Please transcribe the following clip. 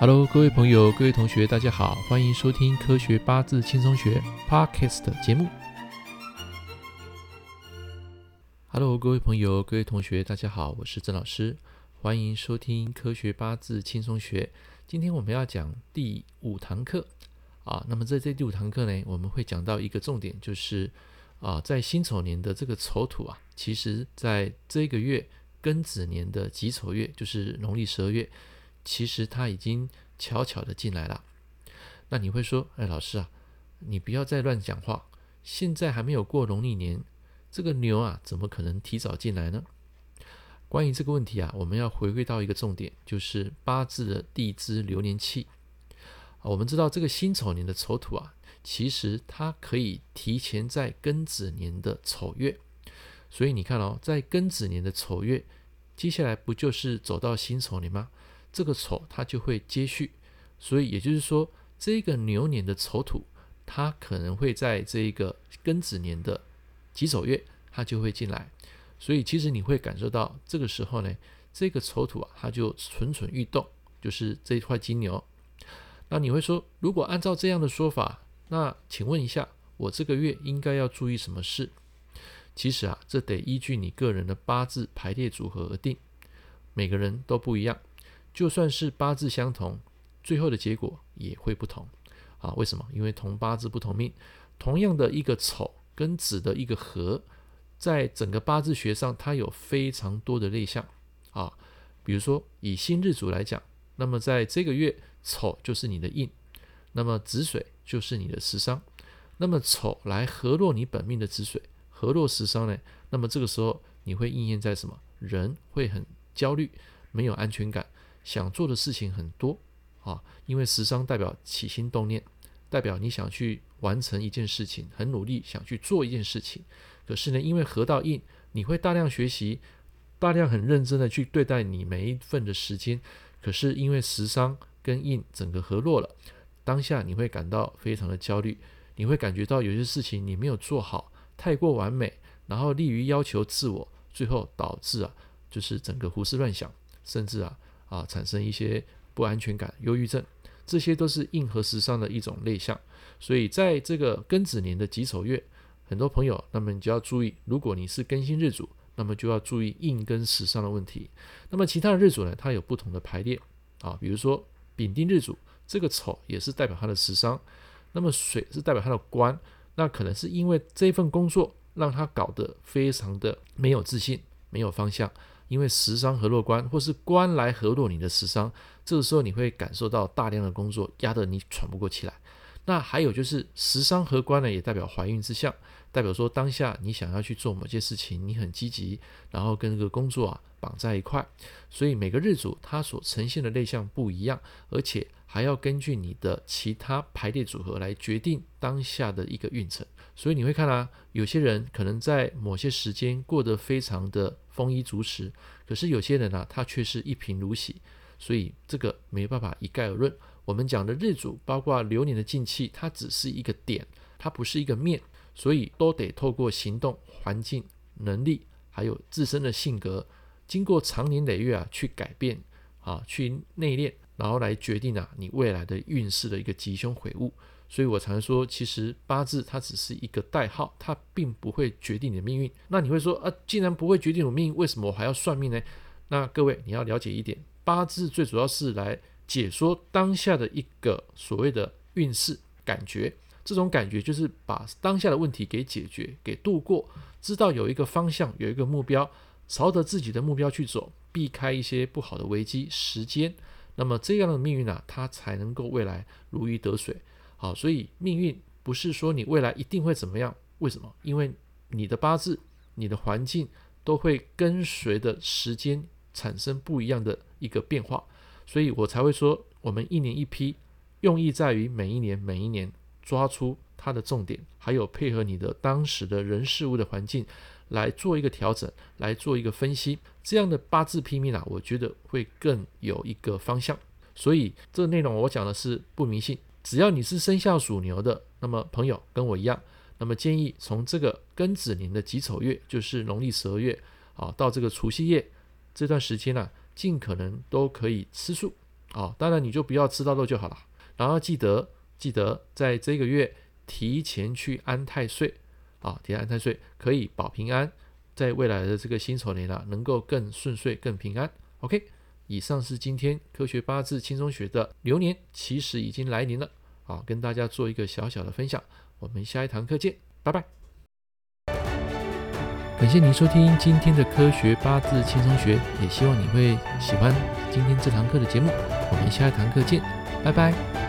Hello，各位朋友、各位同学，大家好，欢迎收听《科学八字轻松学》Podcast 节目。Hello，各位朋友、各位同学，大家好，我是郑老师，欢迎收听《科学八字轻松学》。今天我们要讲第五堂课啊，那么在这第五堂课呢，我们会讲到一个重点，就是啊，在辛丑年的这个丑土啊，其实在这个月庚子年的己丑月，就是农历十二月。其实它已经悄悄的进来了。那你会说，哎，老师啊，你不要再乱讲话。现在还没有过农历年，这个牛啊，怎么可能提早进来呢？关于这个问题啊，我们要回归到一个重点，就是八字的地支流年气。我们知道这个辛丑年的丑土啊，其实它可以提前在庚子年的丑月。所以你看哦，在庚子年的丑月，接下来不就是走到辛丑年吗？这个丑它就会接续，所以也就是说，这个牛年的丑土，它可能会在这个庚子年的己丑月，它就会进来。所以其实你会感受到，这个时候呢，这个丑土啊，它就蠢蠢欲动，就是这一块金牛。那你会说，如果按照这样的说法，那请问一下，我这个月应该要注意什么事？其实啊，这得依据你个人的八字排列组合而定，每个人都不一样。就算是八字相同，最后的结果也会不同啊？为什么？因为同八字不同命，同样的一个丑跟子的一个合，在整个八字学上，它有非常多的类象啊。比如说以辛日主来讲，那么在这个月，丑就是你的印，那么子水就是你的食伤，那么丑来合络你本命的子水，合络食伤呢？那么这个时候你会应验在什么？人会很焦虑，没有安全感。想做的事情很多啊，因为食伤代表起心动念，代表你想去完成一件事情，很努力想去做一件事情。可是呢，因为合到印，你会大量学习，大量很认真的去对待你每一份的时间。可是因为食伤跟印整个合络了，当下你会感到非常的焦虑，你会感觉到有些事情你没有做好，太过完美，然后利于要求自我，最后导致啊，就是整个胡思乱想，甚至啊。啊，产生一些不安全感、忧郁症，这些都是硬和食伤的一种类象。所以，在这个庚子年的己丑月，很多朋友，那么你就要注意，如果你是庚辛日主，那么就要注意硬跟时伤的问题。那么其他的日主呢，它有不同的排列啊，比如说丙丁日主，这个丑也是代表他的时伤，那么水是代表他的官，那可能是因为这份工作让他搞得非常的没有自信、没有方向。因为食伤合络官，或是官来合络你的食伤，这个时候你会感受到大量的工作压得你喘不过气来。那还有就是食伤合官呢，也代表怀孕之象，代表说当下你想要去做某件事情，你很积极，然后跟这个工作啊绑在一块。所以每个日主他所呈现的类象不一样，而且还要根据你的其他排列组合来决定当下的一个运程。所以你会看啊，有些人可能在某些时间过得非常的丰衣足食，可是有些人呢、啊，他却是一贫如洗，所以这个没办法一概而论。我们讲的日主，包括流年的进气，它只是一个点，它不是一个面，所以都得透过行动、环境、能力，还有自身的性格，经过长年累月啊，去改变啊，去内练，然后来决定啊，你未来的运势的一个吉凶悔悟。所以我常说，其实八字它只是一个代号，它并不会决定你的命运。那你会说啊，既然不会决定我命运，为什么我还要算命呢？那各位你要了解一点，八字最主要是来解说当下的一个所谓的运势感觉，这种感觉就是把当下的问题给解决、给度过，知道有一个方向、有一个目标，朝着自己的目标去走，避开一些不好的危机时间，那么这样的命运啊，它才能够未来如鱼得水。好，所以命运不是说你未来一定会怎么样？为什么？因为你的八字、你的环境都会跟随的时间产生不一样的一个变化，所以我才会说，我们一年一批，用意在于每一年每一年抓出它的重点，还有配合你的当时的人事物的环境来做一个调整，来做一个分析，这样的八字批命啊，我觉得会更有一个方向。所以这个内容我讲的是不迷信。只要你是生肖属牛的，那么朋友跟我一样，那么建议从这个庚子年的己丑月，就是农历十二月啊，到这个除夕夜这段时间呢、尽可能都可以吃素啊。当然你就不要吃到肉就好了。然后记得记得在这个月提前去安太岁啊，提前安太岁可以保平安，在未来的这个辛丑年啊，能够更顺遂、更平安。OK，以上是今天科学八字轻松学的流年，其实已经来临了啊，跟大家做一个小小的分享。我们下一堂课见，拜拜。感谢您收听今天的科学八字轻松学，也希望你会喜欢今天这堂课的节目。我们下一堂课见，拜拜。